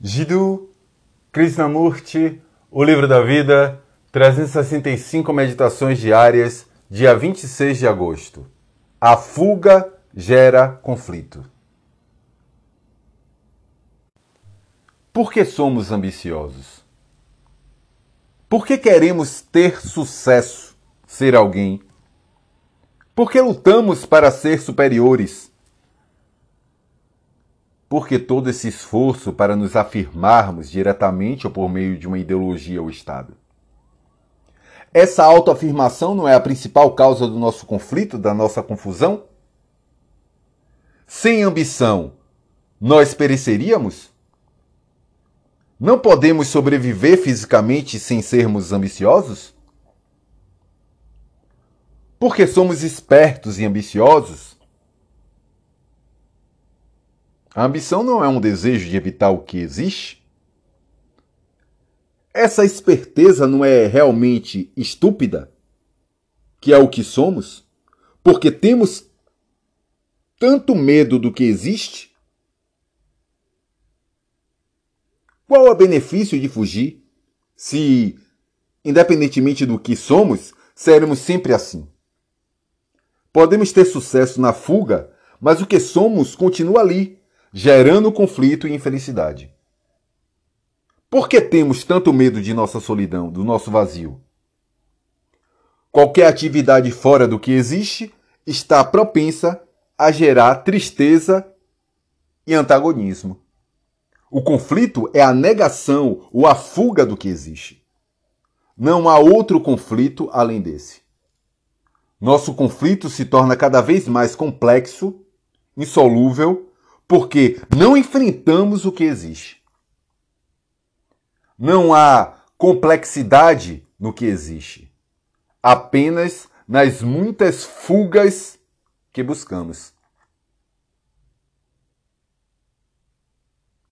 Jiddu Krishnamurti, O Livro da Vida, 365 Meditações Diárias, dia 26 de agosto. A fuga gera conflito. Por que somos ambiciosos? Por que queremos ter sucesso, ser alguém? Por que lutamos para ser superiores? Porque todo esse esforço para nos afirmarmos diretamente ou por meio de uma ideologia ou Estado? Essa autoafirmação não é a principal causa do nosso conflito, da nossa confusão? Sem ambição, nós pereceríamos? Não podemos sobreviver fisicamente sem sermos ambiciosos? Porque somos espertos e ambiciosos, a ambição não é um desejo de evitar o que existe? Essa esperteza não é realmente estúpida? Que é o que somos? Porque temos tanto medo do que existe? Qual é o benefício de fugir se, independentemente do que somos, seremos sempre assim? Podemos ter sucesso na fuga, mas o que somos continua ali, gerando conflito e infelicidade. Por que temos tanto medo de nossa solidão, do nosso vazio? Qualquer atividade fora do que existe está propensa a gerar tristeza e antagonismo. O conflito é a negação ou a fuga do que existe. Não há outro conflito além desse. Nosso conflito se torna cada vez mais complexo, insolúvel porque não enfrentamos o que existe. Não há complexidade no que existe, apenas nas muitas fugas que buscamos.